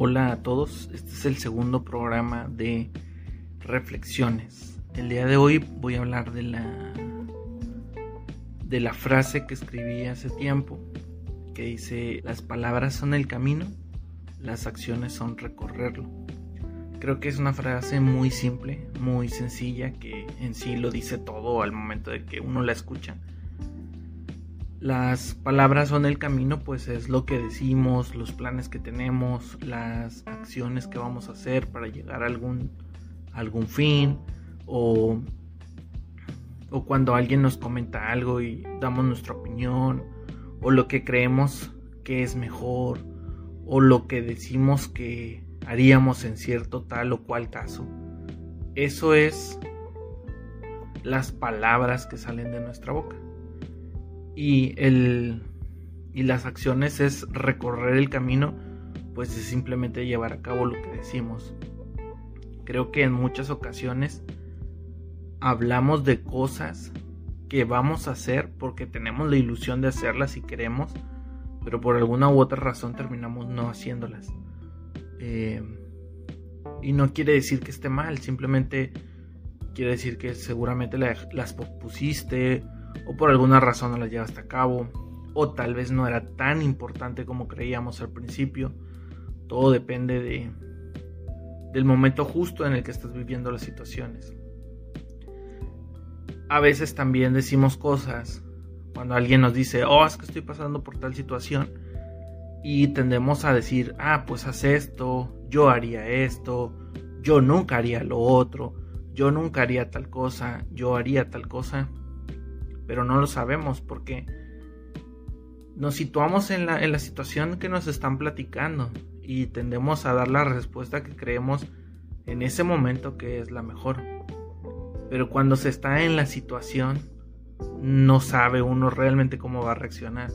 Hola a todos, este es el segundo programa de reflexiones. El día de hoy voy a hablar de la de la frase que escribí hace tiempo que dice las palabras son el camino, las acciones son recorrerlo. Creo que es una frase muy simple, muy sencilla que en sí lo dice todo al momento de que uno la escucha las palabras son el camino, pues es lo que decimos, los planes que tenemos, las acciones que vamos a hacer para llegar a algún, algún fin o, o cuando alguien nos comenta algo y damos nuestra opinión o lo que creemos que es mejor o lo que decimos que haríamos en cierto tal o cual caso. Eso es las palabras que salen de nuestra boca y, el, y las acciones es recorrer el camino, pues es simplemente llevar a cabo lo que decimos. Creo que en muchas ocasiones hablamos de cosas que vamos a hacer porque tenemos la ilusión de hacerlas y queremos, pero por alguna u otra razón terminamos no haciéndolas. Eh, y no quiere decir que esté mal, simplemente quiere decir que seguramente las pusiste o por alguna razón no la llevaste a cabo, o tal vez no era tan importante como creíamos al principio. Todo depende de, del momento justo en el que estás viviendo las situaciones. A veces también decimos cosas cuando alguien nos dice, oh, es que estoy pasando por tal situación. Y tendemos a decir, ah, pues haz esto, yo haría esto, yo nunca haría lo otro, yo nunca haría tal cosa, yo haría tal cosa pero no lo sabemos porque nos situamos en la, situación que nos están platicando y tendemos a dar la respuesta que creemos en ese momento que es la mejor. Pero cuando se está en la situación, no sabe uno realmente cómo va a reaccionar.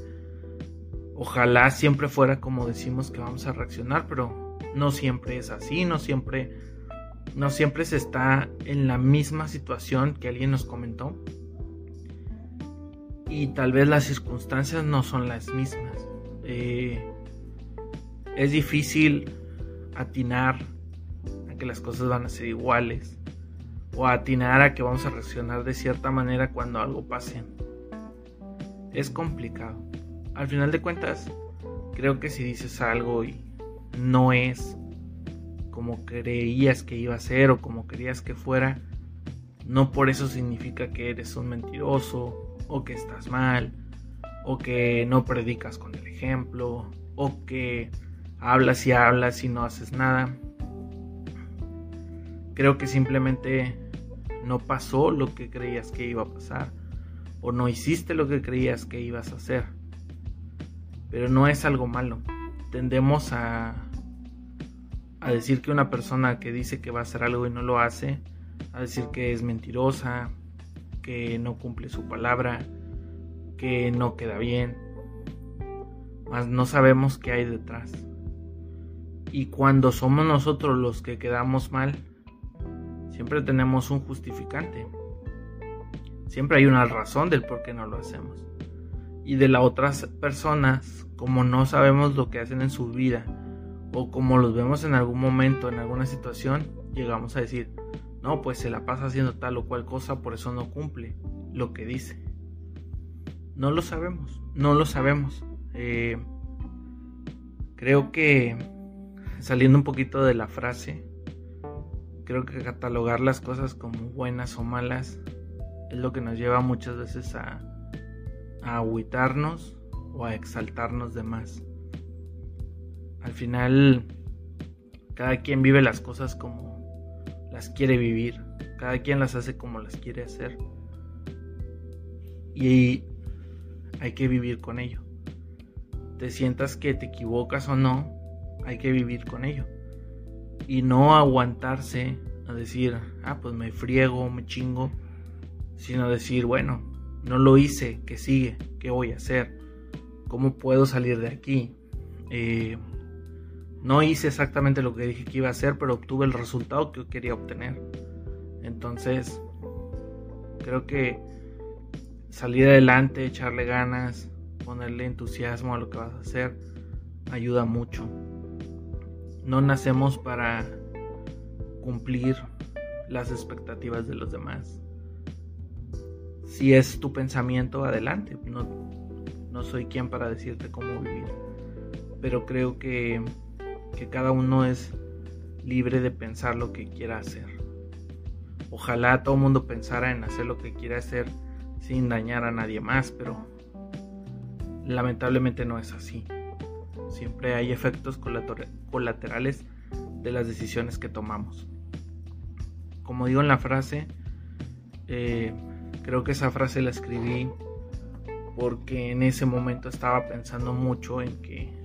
Ojalá siempre fuera como decimos que vamos a reaccionar, pero no siempre es así, no siempre no siempre se está en la misma situación que alguien nos comentó y tal vez las circunstancias no son las mismas. Eh, es difícil atinar a que las cosas van a ser iguales o atinar a que vamos a reaccionar de cierta manera cuando algo pase. Es complicado. Al final de cuentas, creo que si dices algo y no es como creías que iba a ser o como querías que fuera, no por eso significa que eres un mentiroso o que estás mal, o que no predicas con el ejemplo, o que hablas y hablas y no haces nada. Creo que simplemente no pasó lo que creías que iba a pasar, o no hiciste lo que creías que ibas a hacer. Pero no es algo malo. Tendemos a, a decir que una persona que dice que va a hacer algo y no lo hace, a decir que es mentirosa, que no cumple su palabra, que no queda bien, mas no sabemos qué hay detrás. Y cuando somos nosotros los que quedamos mal, siempre tenemos un justificante. Siempre hay una razón del por qué no lo hacemos. Y de las otras personas, como no sabemos lo que hacen en su vida, o como los vemos en algún momento, en alguna situación, llegamos a decir, no, pues se la pasa haciendo tal o cual cosa, por eso no cumple lo que dice. No lo sabemos, no lo sabemos. Eh, creo que saliendo un poquito de la frase, creo que catalogar las cosas como buenas o malas es lo que nos lleva muchas veces a, a agüitarnos o a exaltarnos de más. Al final, cada quien vive las cosas como las quiere vivir. Cada quien las hace como las quiere hacer. Y hay que vivir con ello. Te sientas que te equivocas o no, hay que vivir con ello. Y no aguantarse a decir, ah, pues me friego, me chingo. Sino decir, bueno, no lo hice, ¿qué sigue? ¿Qué voy a hacer? ¿Cómo puedo salir de aquí? Eh, no hice exactamente lo que dije que iba a hacer, pero obtuve el resultado que quería obtener. Entonces, creo que salir adelante, echarle ganas, ponerle entusiasmo a lo que vas a hacer, ayuda mucho. no nacemos para cumplir las expectativas de los demás. Si es tu pensamiento, adelante. No, no soy quien para decirte cómo vivir. Pero creo que, que cada uno es libre de pensar lo que quiera hacer. Ojalá todo el mundo pensara en hacer lo que quiera hacer sin dañar a nadie más, pero lamentablemente no es así. Siempre hay efectos colaterales de las decisiones que tomamos. Como digo en la frase, eh, creo que esa frase la escribí porque en ese momento estaba pensando mucho en que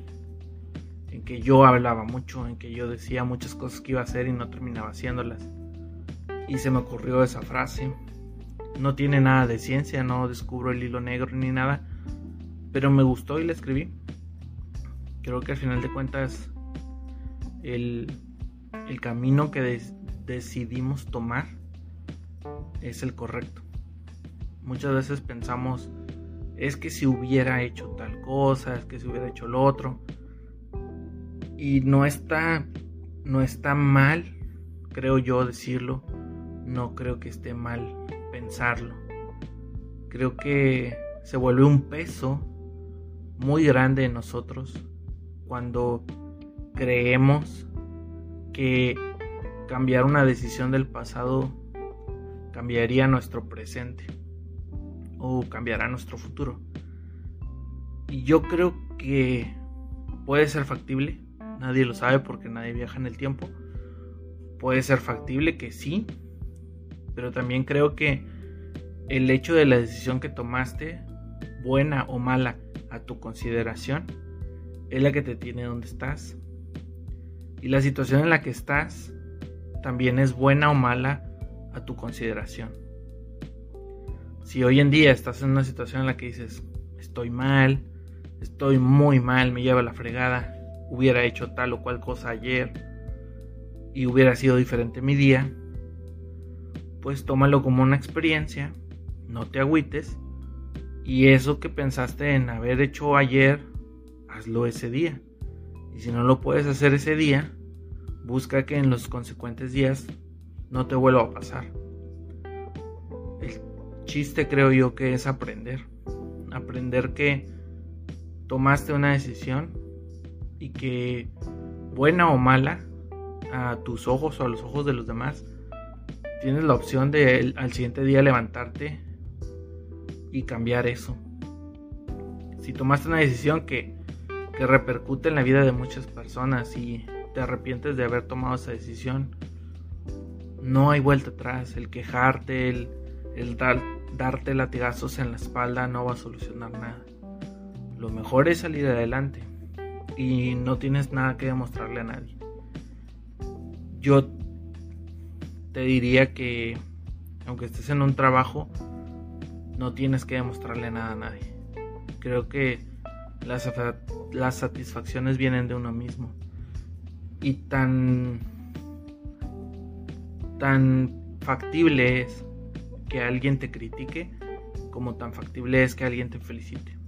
en que yo hablaba mucho, en que yo decía muchas cosas que iba a hacer y no terminaba haciéndolas. Y se me ocurrió esa frase. No tiene nada de ciencia, no descubro el hilo negro ni nada, pero me gustó y la escribí. Creo que al final de cuentas el, el camino que decidimos tomar es el correcto. Muchas veces pensamos, es que si hubiera hecho tal cosa, es que si hubiera hecho lo otro. Y no está, no está mal, creo yo decirlo. No creo que esté mal pensarlo. Creo que se vuelve un peso muy grande en nosotros cuando creemos que cambiar una decisión del pasado cambiaría nuestro presente o cambiará nuestro futuro. Y yo creo que puede ser factible, nadie lo sabe porque nadie viaja en el tiempo. Puede ser factible que sí, pero también creo que el hecho de la decisión que tomaste, buena o mala a tu consideración, es la que te tiene donde estás. Y la situación en la que estás también es buena o mala a tu consideración. Si hoy en día estás en una situación en la que dices, estoy mal, estoy muy mal, me lleva la fregada, hubiera hecho tal o cual cosa ayer y hubiera sido diferente mi día, pues tómalo como una experiencia, no te agüites y eso que pensaste en haber hecho ayer hazlo ese día. Y si no lo puedes hacer ese día, busca que en los consecuentes días no te vuelva a pasar. El chiste creo yo que es aprender. Aprender que tomaste una decisión y que buena o mala a tus ojos o a los ojos de los demás, tienes la opción de al siguiente día levantarte y cambiar eso. Si tomaste una decisión que que repercute en la vida de muchas personas y te arrepientes de haber tomado esa decisión, no hay vuelta atrás. El quejarte, el, el darte latigazos en la espalda no va a solucionar nada. Lo mejor es salir adelante y no tienes nada que demostrarle a nadie. Yo te diría que aunque estés en un trabajo, no tienes que demostrarle nada a nadie. Creo que las, satisfacciones vienen de uno mismo. Y tan, tan factible es que alguien te critique como tan factible es que alguien te felicite.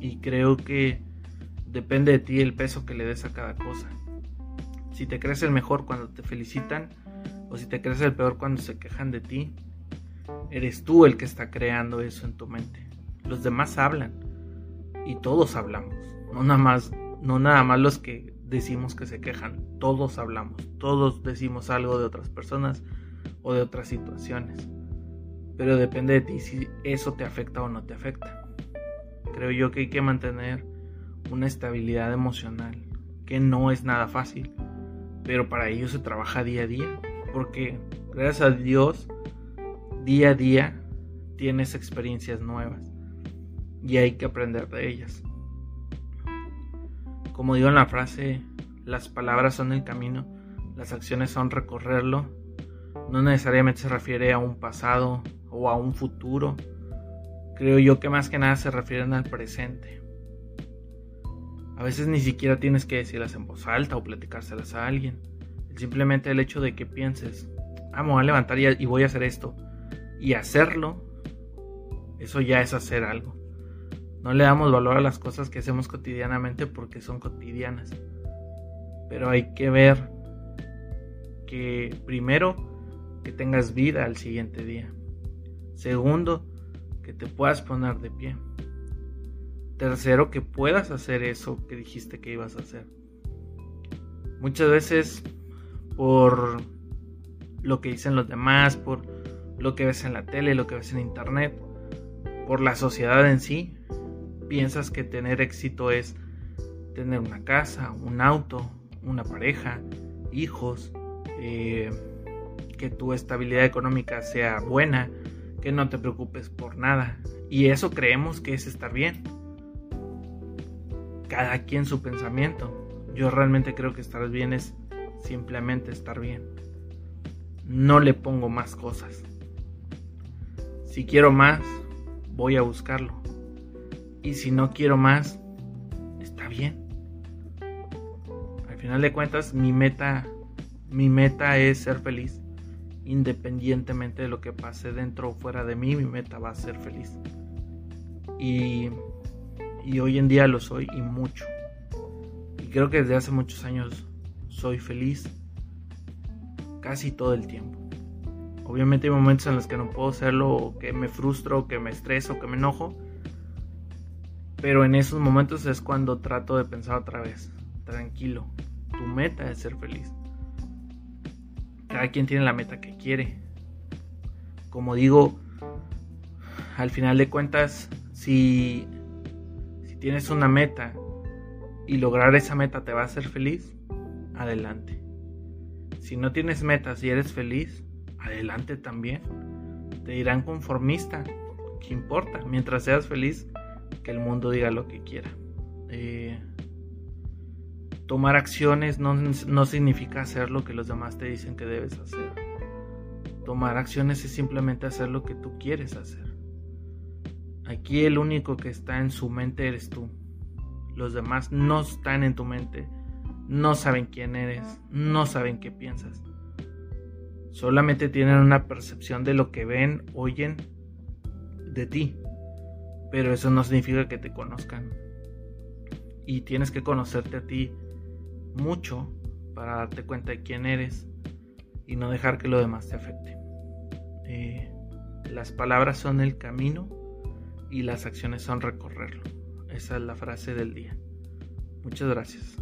Y creo que depende de ti el peso que le des a cada cosa. Si te crees el mejor cuando te felicitan o si te crees el peor cuando se quejan de ti, eres tú el que está creando eso en tu mente. Los demás hablan y todos hablamos, no nada más, no nada más los que decimos que se quejan, todos hablamos, todos decimos algo de otras personas o de otras situaciones. Pero depende de ti si eso te afecta o no te afecta. Creo yo que hay que mantener una estabilidad emocional, que no es nada fácil, pero para ello se trabaja día a día, porque gracias a Dios, día a día tienes experiencias nuevas y hay que aprender de ellas. Como digo en la frase, las palabras son el camino, las acciones son recorrerlo. No necesariamente se refiere a un pasado o a un futuro. Creo yo que más que nada se refieren al presente. A veces ni siquiera tienes que decirlas en voz alta o platicárselas a alguien. Simplemente el hecho de que pienses, ah, me voy a levantar y voy a hacer esto. Y hacerlo, eso ya es hacer algo. No le damos valor a las cosas que hacemos cotidianamente porque son cotidianas. Pero hay que ver que primero que tengas vida al siguiente día. Segundo, que te puedas poner de pie. Tercero, que puedas hacer eso que dijiste que ibas a hacer. Muchas veces por lo que dicen los demás, por lo que ves en la tele, lo que ves en internet, por la sociedad en sí, piensas que tener éxito es tener una casa, un auto, una pareja, hijos, eh, que tu estabilidad económica sea buena, que no te preocupes por nada. Y eso creemos que es estar bien. Cada quien su pensamiento. Yo realmente creo que estar bien es simplemente estar bien. No le pongo más cosas. Si quiero más, voy a buscarlo. Y si no quiero más, está bien. Al final de cuentas, mi meta, mi meta es ser feliz. Independientemente de lo que pase dentro o fuera de mí, mi meta va a ser feliz. Y, y hoy en día lo soy y mucho. Y creo que desde hace muchos años soy feliz casi todo el tiempo. Obviamente hay momentos en los que no puedo hacerlo, que me frustro, que me estreso, que me enojo. Pero en esos momentos es cuando trato de pensar otra vez. Tranquilo, tu meta es ser feliz. Cada quien tiene la meta que quiere. Como digo, al final de cuentas, si tienes una meta y lograr esa meta te va a hacer feliz, adelante. Si no tienes metas y eres feliz, adelante también. Te dirán conformista, ¿qué importa? Mientras seas feliz, que el mundo diga lo que quiera. Eh, tomar acciones no, no significa hacer lo que los demás te dicen que debes hacer. Tomar acciones es simplemente hacer lo que tú quieres hacer. Aquí el único que está en su mente eres tú. Los demás no están en tu mente. No saben quién eres. No saben qué piensas. Solamente tienen una percepción de lo que ven, oyen de ti. Pero eso no significa que te conozcan. Y tienes que conocerte a ti mucho para darte cuenta de quién eres y no dejar que lo demás te afecte. Eh, las palabras son el camino y las acciones son recorrerlo. Esa es la frase del día. Muchas gracias.